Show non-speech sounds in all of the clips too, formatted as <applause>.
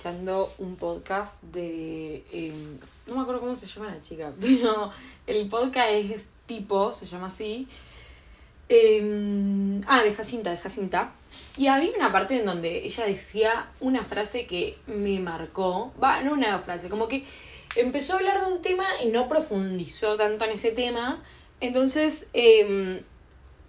escuchando un podcast de. em, no me acuerdo cómo se llama la chica, <laughs> pero el podcast es tipo, se llama así. Em, ah, de Jacinta, de Jacinta. Y había una parte en donde ella decía una frase que me marcó. Va, no una frase, como que empezó a hablar de un tema y no profundizó tanto en ese tema. Entonces, em,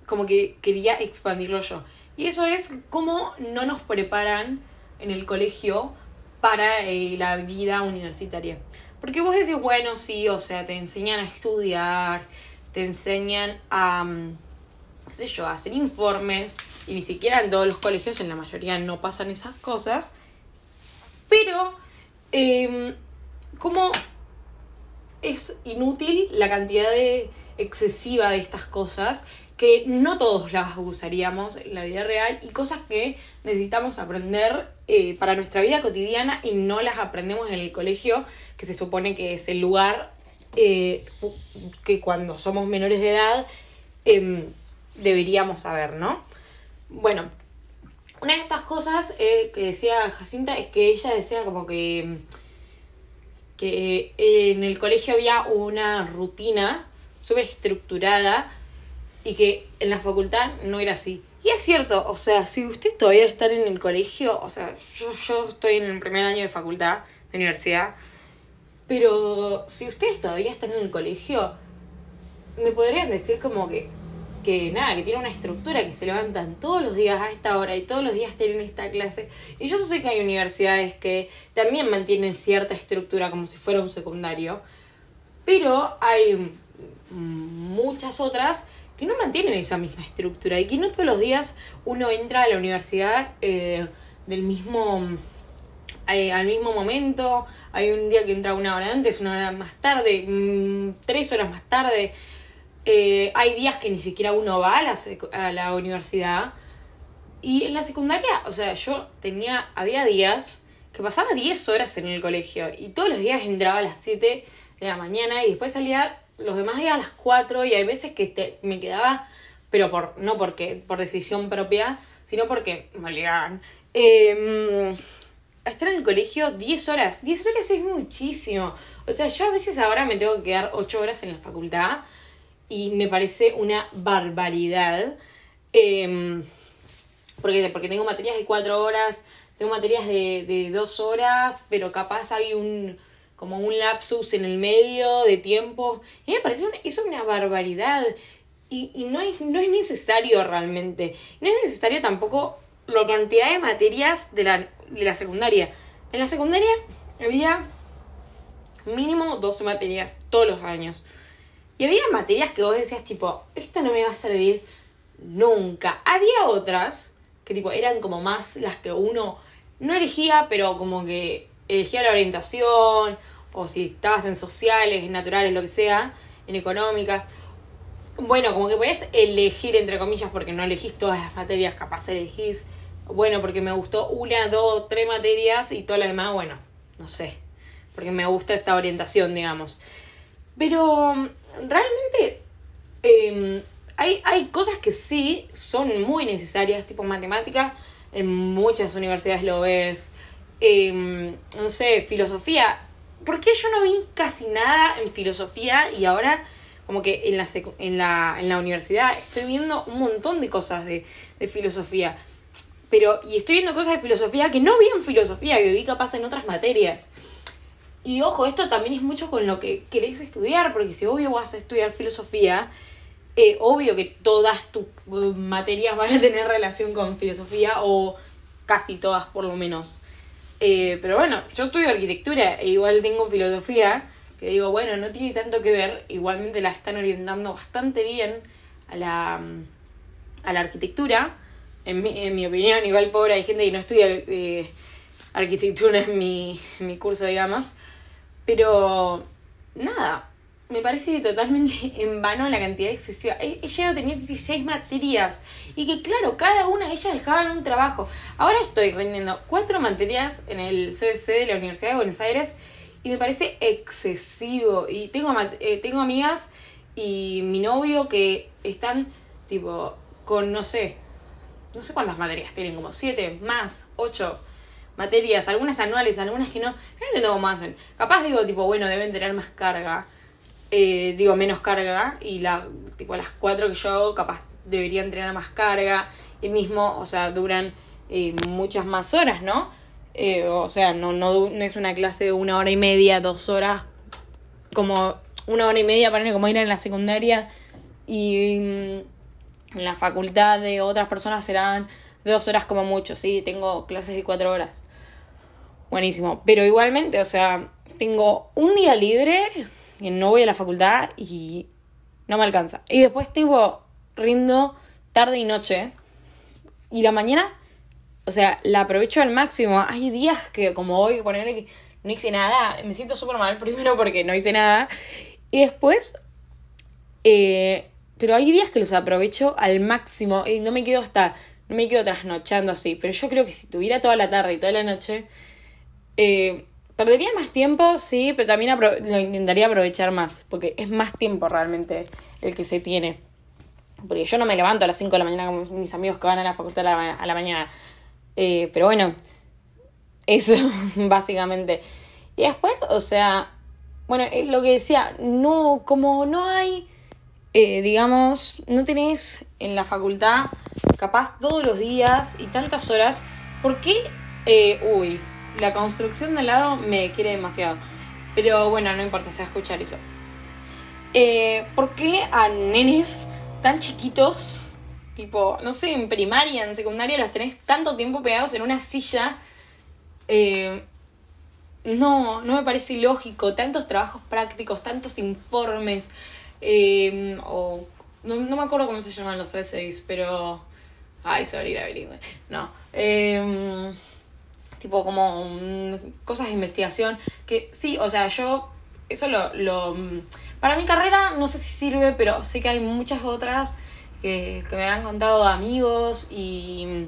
como que quería expandirlo yo. Y eso es cómo no nos preparan en el colegio para eh, la vida universitaria. Porque vos decís, bueno, sí, o sea, te enseñan a estudiar, te enseñan a, mm, qué sé yo, hacer informes, y ni siquiera en todos los colegios, en la mayoría no pasan esas cosas. Pero, eh, como es inútil la cantidad de excesiva de estas cosas que no todos las usaríamos en la vida real y cosas que necesitamos aprender eh, para nuestra vida cotidiana y no las aprendemos en el colegio, que se supone que es el lugar eh, que cuando somos menores de edad em, deberíamos saber, ¿no? Bueno, una de estas cosas eh, que decía Jacinta es que ella decía como que, que en el colegio había una rutina súper estructurada y que en la facultad no era así. Y es cierto, o sea, si usted todavía está en el colegio, o sea, yo, yo estoy en el primer año de facultad, de universidad, pero si ustedes todavía están en el colegio, me podrían decir como que, que nada, que tiene una estructura, que se levantan todos los días a esta hora y todos los días tienen esta clase. Y yo sé que hay universidades que también mantienen cierta estructura como si fuera un secundario, pero hay muchas otras que no mantienen esa misma estructura y que no todos los días uno entra a la universidad eh, del mismo eh, al mismo momento. Hay un día que entra una hora antes una hora más tarde mm, tres horas más tarde. Eh, hay días que ni siquiera uno va a la, a la universidad. Y en la secundaria o sea yo tenía había días que pasaba 10 horas en el colegio y todos los días entraba a las 7 de la mañana y después salía los demás días a las 4 y hay veces que te, me quedaba, pero por no porque por decisión propia, sino porque me obligaban. A estar en el colegio 10 horas. 10 horas es muchísimo. O sea, yo a veces ahora me tengo que quedar 8 horas en la facultad y me parece una barbaridad. Eh, porque, porque tengo materias de 4 horas, tengo materias de, de 2 horas, pero capaz hay un como un lapsus en el medio de tiempo. Y me parece una, eso una barbaridad. Y, y no, es, no es necesario realmente. No es necesario tampoco la cantidad de materias de la, de la secundaria. En la secundaria había mínimo 12 materias todos los años. Y había materias que vos decías tipo, esto no me va a servir nunca. Había otras que tipo eran como más las que uno no elegía, pero como que elegía la orientación o si estabas en sociales, en naturales, lo que sea, en económicas. Bueno, como que podés elegir, entre comillas, porque no elegís todas las materias, capaz elegís, bueno, porque me gustó una, dos, tres materias y todas las demás, bueno, no sé, porque me gusta esta orientación, digamos. Pero realmente eh, hay, hay cosas que sí son muy necesarias, tipo matemática, en muchas universidades lo ves. Eh, no sé, filosofía, ¿por qué yo no vi casi nada en filosofía y ahora como que en la, en la, en la universidad estoy viendo un montón de cosas de, de filosofía? Pero, y estoy viendo cosas de filosofía que no vi en filosofía, que vi capaz en otras materias. Y ojo, esto también es mucho con lo que queréis estudiar, porque si obvio vas a estudiar filosofía, eh, obvio que todas tus uh, materias van a tener relación con filosofía, o casi todas por lo menos. Eh, pero bueno, yo estudio arquitectura e igual tengo filosofía, que digo, bueno, no tiene tanto que ver, igualmente la están orientando bastante bien a la, mm, a la arquitectura. En mi, en mi opinión, igual pobre, hay gente que no estudia eh, arquitectura en mi, en mi curso, digamos. Pero nada, me parece totalmente <laughs> en vano la cantidad excesiva. He, he llegado a tener 16 materias y que claro, cada una de ellas dejaban un trabajo. Ahora estoy rindiendo cuatro materias en el CBC de la Universidad de Buenos Aires y me parece excesivo. Y tengo, eh, tengo amigas y mi novio que están tipo con, no sé, no sé cuántas materias tienen, como siete, más, ocho materias, algunas anuales, algunas que no. Yo no entiendo cómo hacen. Capaz digo, tipo, bueno, deben tener más carga. Eh, digo, menos carga. Y la, tipo, las cuatro que yo hago, capaz deberían tener más carga. Y mismo, o sea, duran eh, muchas más horas, ¿no? Eh, o sea, no, no, no es una clase de una hora y media, dos horas, como una hora y media, para como ir en la secundaria. Y mm, en la facultad de otras personas serán dos horas como mucho, sí, tengo clases de cuatro horas. Buenísimo. Pero igualmente, o sea, tengo un día libre, no voy a la facultad y no me alcanza. Y después tengo, rindo tarde y noche. Y la mañana, o sea, la aprovecho al máximo. Hay días que, como hoy, ponerle que no hice nada, me siento súper mal, primero porque no hice nada. Y después, eh, pero hay días que los aprovecho al máximo y no me quedo hasta, no me quedo trasnochando así. Pero yo creo que si tuviera toda la tarde y toda la noche, eh, perdería más tiempo, sí, pero también lo intentaría aprovechar más, porque es más tiempo realmente el que se tiene. Porque yo no me levanto a las 5 de la mañana como mis amigos que van a la facultad a la, mañana. Eh, pero bueno, eso <laughs> básicamente. Y después, o sea, bueno, lo que decía, no, como no hay, eh, digamos, no tenés en la facultad capaz todos los días y tantas horas, ¿por qué, uy, la construcción de lado me quiere demasiado. Pero bueno, no importa, se va a escuchar eso. Eh, ¿Por qué a nenes tan chiquitos, tipo, no sé, en primaria, en secundaria, los tenés tanto tiempo pegados en una silla? Eh, no, no me parece ilógico. Tantos trabajos prácticos, tantos informes, eh, o no, no, me acuerdo cómo se llaman los essays, pero... Ay, sorry, la No. Eh, tipo como cosas de investigación, que sí, o sea, yo eso lo, lo... Para mi carrera no sé si sirve, pero sé que hay muchas otras que, que me han contado amigos y,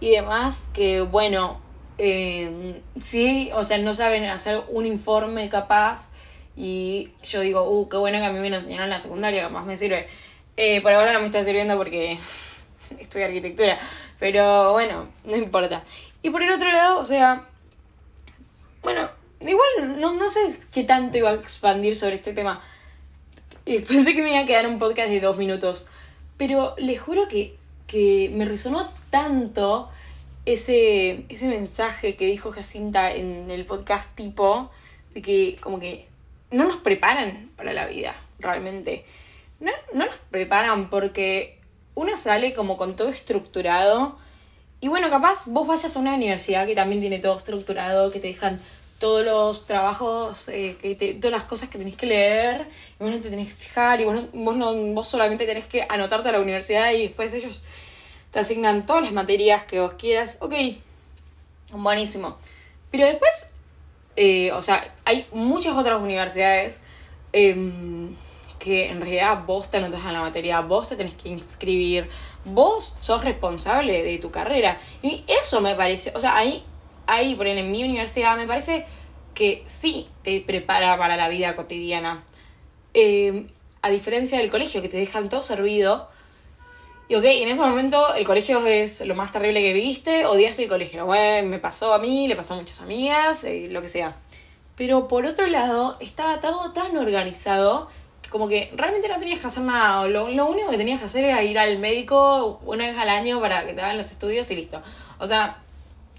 y demás que, bueno, eh, sí, o sea, no saben hacer un informe capaz y yo digo, uh, qué bueno que a mí me lo enseñaron en la secundaria, capaz me sirve. Eh, por ahora no me está sirviendo porque <laughs> estudio arquitectura, pero bueno, no importa. Y por el otro lado, o sea, bueno, igual no, no sé qué tanto iba a expandir sobre este tema. <laughs> Pensé que me iba a quedar un podcast de dos minutos. Pero les juro que, que me resonó tanto ese, ese mensaje que dijo Jacinta en el podcast tipo, de que como que no nos preparan para la vida, realmente. No, no nos preparan porque uno sale como con todo estructurado y bueno, capaz vos vayas a una universidad que también tiene todo estructurado, que te dejan todos los trabajos, eh, que todas las cosas que tenés que leer, y vos no te tenés que fijar, y vos, vos, no, vos solamente tenés que anotarte a la universidad y después ellos te asignan todas las materias que vos quieras. Ok, buenísimo. Pero después, eh, o sea, hay muchas otras universidades. Eh, que en realidad vos te anotas en la materia, vos te tenés que inscribir, vos sos responsable de tu carrera. Y eso me parece, o sea, ahí, ahí por ejemplo, en mi universidad me parece que sí te prepara para la vida cotidiana. Eh, a diferencia del colegio, que te dejan todo servido. Y ok, en ese momento el colegio es lo más terrible que viste, odias el colegio. Bueno, me pasó a mí, le pasó a muchas amigas, eh, lo que sea. Pero por otro lado, estaba todo tan organizado como que realmente no tenías que hacer nada. Lo, lo único que tenías que hacer era ir al médico una vez al año para que te hagan los estudios y listo. O sea,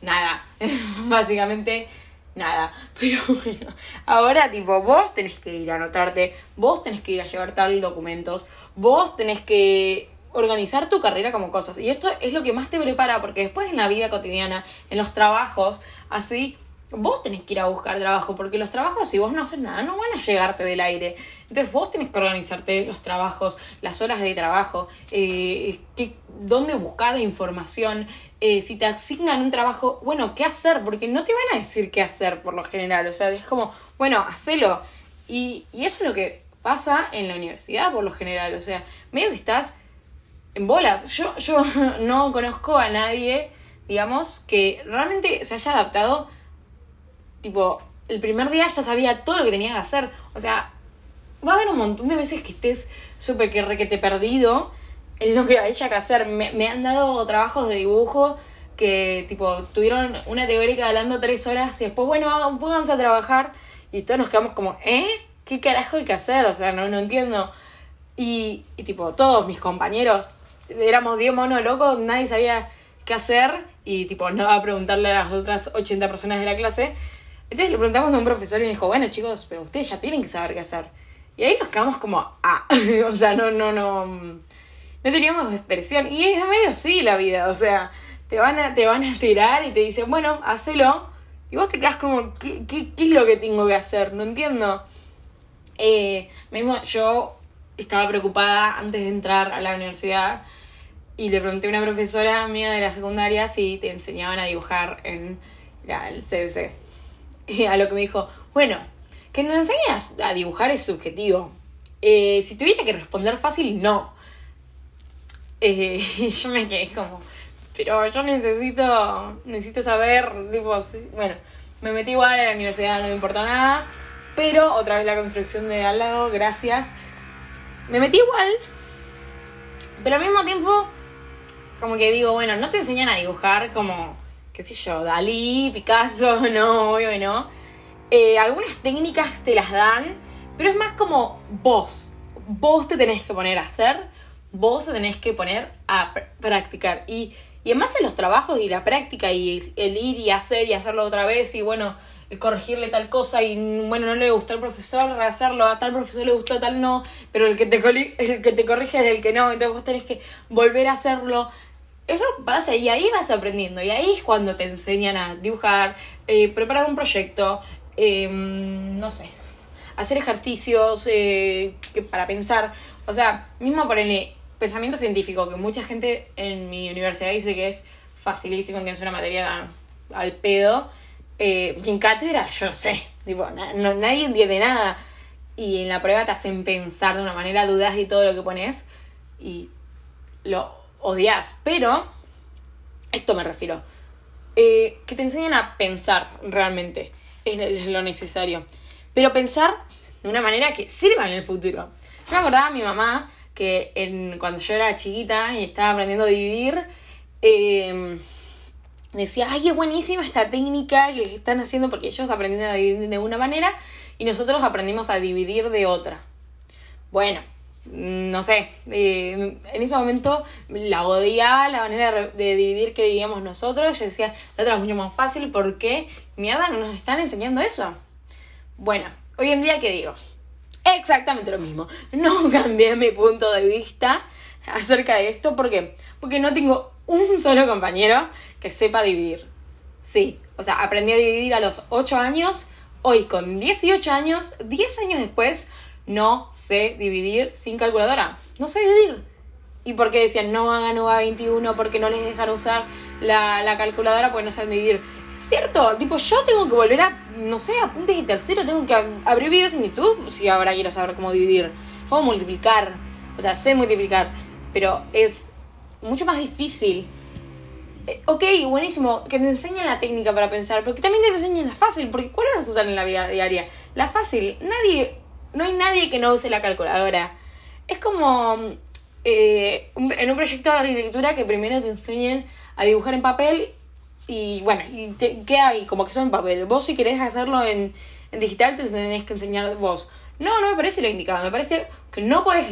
nada. <laughs> Básicamente nada. <laughs> Pero bueno, ahora tipo, vos tenés que ir a anotarte, vos tenés que ir a llevar tal documentos, vos tenés que organizar tu carrera como cosas. Y esto es lo que más te prepara porque después en la vida cotidiana, en los trabajos, así vos tenés que ir a buscar trabajo, porque los trabajos, si vos no haces nada, no van a llegarte del aire. Entonces vos tenés que organizarte los trabajos, las horas de trabajo, eh, dónde buscar información, eh, si te asignan un trabajo, bueno, qué hacer, porque no te van a decir qué hacer por lo general, o sea, es como, bueno, hacelo. Y, y eso es lo que pasa en la universidad por lo general, o sea, medio que estás en bolas. Yo, yo <laughs> no conozco a nadie, digamos, que realmente se haya adaptado tipo, el primer día ya sabía todo lo que tenía que hacer. O sea, va a haber un montón de veces que estés súper que requete perdido, en lo que haya que hacer. Me, me han dado trabajos de dibujo que, tipo, tuvieron una teórica hablando tres horas y después, bueno, pónganse a trabajar y todos nos quedamos como, ¿eh? ¿Qué carajo hay que hacer? O sea, no, no entiendo. Y, y tipo, todos mis compañeros éramos 10 monos locos, nadie sabía qué hacer y tipo, no a preguntarle a las otras 80 personas de la clase. Entonces le preguntamos a un profesor y me dijo, bueno chicos, pero ustedes ya tienen que saber qué hacer. Y ahí nos quedamos como, ah, <laughs> o sea, no, no, no, no teníamos expresión. Y es medio así la vida, o sea, te van a, te van a tirar y te dicen, bueno, hacelo. Y vos te quedas como, ¿qué, qué, qué es lo que tengo que hacer? No entiendo. Eh, mismo yo estaba preocupada antes de entrar a la universidad y le pregunté a una profesora mía de la secundaria si te enseñaban a dibujar en el CBC. Y <laughs> a lo que me dijo, bueno, que nos enseñas a dibujar es subjetivo. Eh, si tuviera que responder fácil, no. Eh, <laughs> yo me quedé como, pero yo necesito, necesito saber, tipo, bueno, me metí igual a la universidad, no me importó nada, pero otra vez la construcción de al lado, gracias. Me metí igual, pero al mismo tiempo, como que digo, bueno, no te enseñan a dibujar como, qué yo, Dalí, Picasso, <laughs> no, obvio no. Eh, algunas técnicas te las dan, pero es más como vos. Vos te tenés que poner a hacer, vos te tenés que poner a practicar. Y y además en los trabajos y la práctica y el ir y hacer y hacerlo otra vez y bueno, corregirle tal cosa y bueno, no le gustó al profesor hacerlo, a tal profesor le gustó, tal no, pero el que te, el que te corrige es el que no, entonces vos tenés que volver a hacerlo. Eso pasa y ahí vas aprendiendo y ahí es cuando te enseñan a dibujar, eh, preparar un proyecto, em, no sé, hacer ejercicios eh, que para pensar. O sea, mismo ponerle pensamiento científico, que mucha gente en mi universidad dice que es facilísimo, que es una materia al pedo. Eh, en cátedra, yo no sé, tipo, nadie entiende nada. Y en la prueba te hacen pensar de una manera, dudas y todo lo que pones. Y lo odias. Pero, esto me refiero. Eh, que te enseñan a pensar realmente. Es, lo necesario. Pero pensar de una manera que sirva en el futuro. Yo me acordaba a mi mamá que en, cuando yo era chiquita y estaba aprendiendo a dividir, eh, decía, ay, es buenísima esta técnica que están haciendo porque ellos aprendieron a dividir de una manera y nosotros aprendimos a dividir de otra. Bueno, no sé, en ese momento la odiaba la manera de dividir que dividíamos nosotros. Yo decía, la otra es mucho más fácil porque mierda no nos están enseñando eso. Bueno, hoy en día, ¿qué digo? exactamente lo mismo. No <laughs> cambié mi punto de vista acerca de esto. ¿Por qué? Porque no tengo un solo compañero que sepa dividir. Sí, o sea, aprendí a dividir a los 8 años. Hoy, con 18 años, 10 años después, no sé dividir sin calculadora. No sé dividir. ¿Y por qué decían no hagan UA 21? Porque no les dejan usar la, la calculadora porque no saben dividir cierto, tipo, yo tengo que volver a, no sé, apuntes de tercero, tengo que abrir videos en YouTube si ahora quiero saber cómo dividir. Cómo multiplicar, o sea, sé multiplicar, pero es mucho más difícil. Eh, ok, buenísimo, que te enseñen la técnica para pensar, pero que también te enseñen la fácil, porque ¿cuál vas a usar en la vida diaria? La fácil, nadie, no hay nadie que no use la calculadora. Es como eh, en un proyecto de arquitectura que primero te enseñen a dibujar en papel y bueno, y ¿qué hay? Como que son en papel. Vos si querés hacerlo en, digital te tenés que enseñar vos. No, no me parece lo indicado. Me parece que no puedes,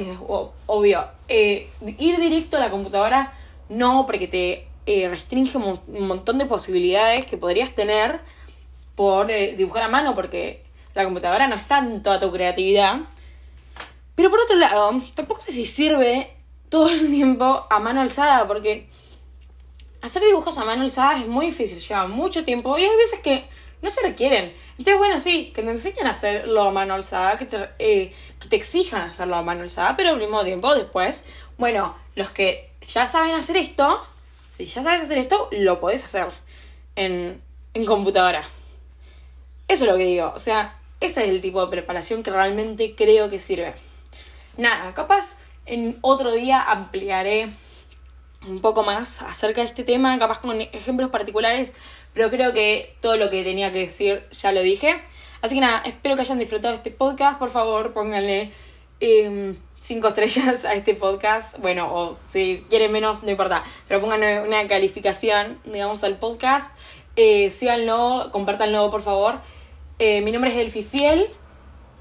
obvio, eh, ir directo a la computadora, no, porque te eh, restringe un montón de posibilidades que podrías tener por dibujar a mano, porque la computadora no está en toda tu creatividad. Pero por otro lado, tampoco sé si sirve todo el tiempo a mano alzada, porque hacer dibujos a mano alzada es muy difícil, lleva mucho tiempo y hay veces que no se requieren. Entonces, bueno, sí, que te enseñen a hacerlo a mano alzada, que te, eh, que te exijan hacerlo a mano alzada, pero al mismo tiempo después, bueno, los que ya saben hacer esto, si ya sabes hacer esto, lo podés hacer en, en computadora. Eso es lo que digo, o sea, ese es el tipo de preparación que realmente creo que sirve. Nada, capaz en otro día ampliaré un poco más acerca de este tema, capaz con ejemplos particulares, pero creo que todo lo que tenía que decir ya lo dije. Así que nada, espero que hayan disfrutado este podcast. Por favor, pónganle eh, cinco estrellas a este podcast. Bueno, o si quieren menos, no importa. Pero pongan una calificación, digamos, al podcast. Eh, síganlo, compártanlo, por favor. Eh, mi nombre es Delfifiel.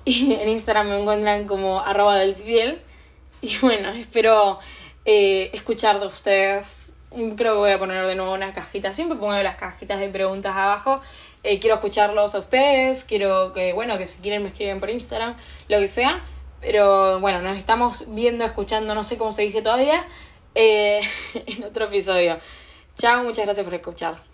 Y <laughs> en Instagram me encuentran como arroba Delfifiel. Y bueno, espero eh, escuchar de ustedes. Creo que voy a poner de nuevo una cajita. Siempre pongo las cajitas de preguntas abajo. Eh, quiero escucharlos a ustedes. Quiero que, bueno, que si quieren me escriben por Instagram, lo que sea. Pero bueno, nos estamos viendo, escuchando, no sé cómo se dice todavía, eh, <laughs> en otro episodio. Chao, muchas gracias por escuchar.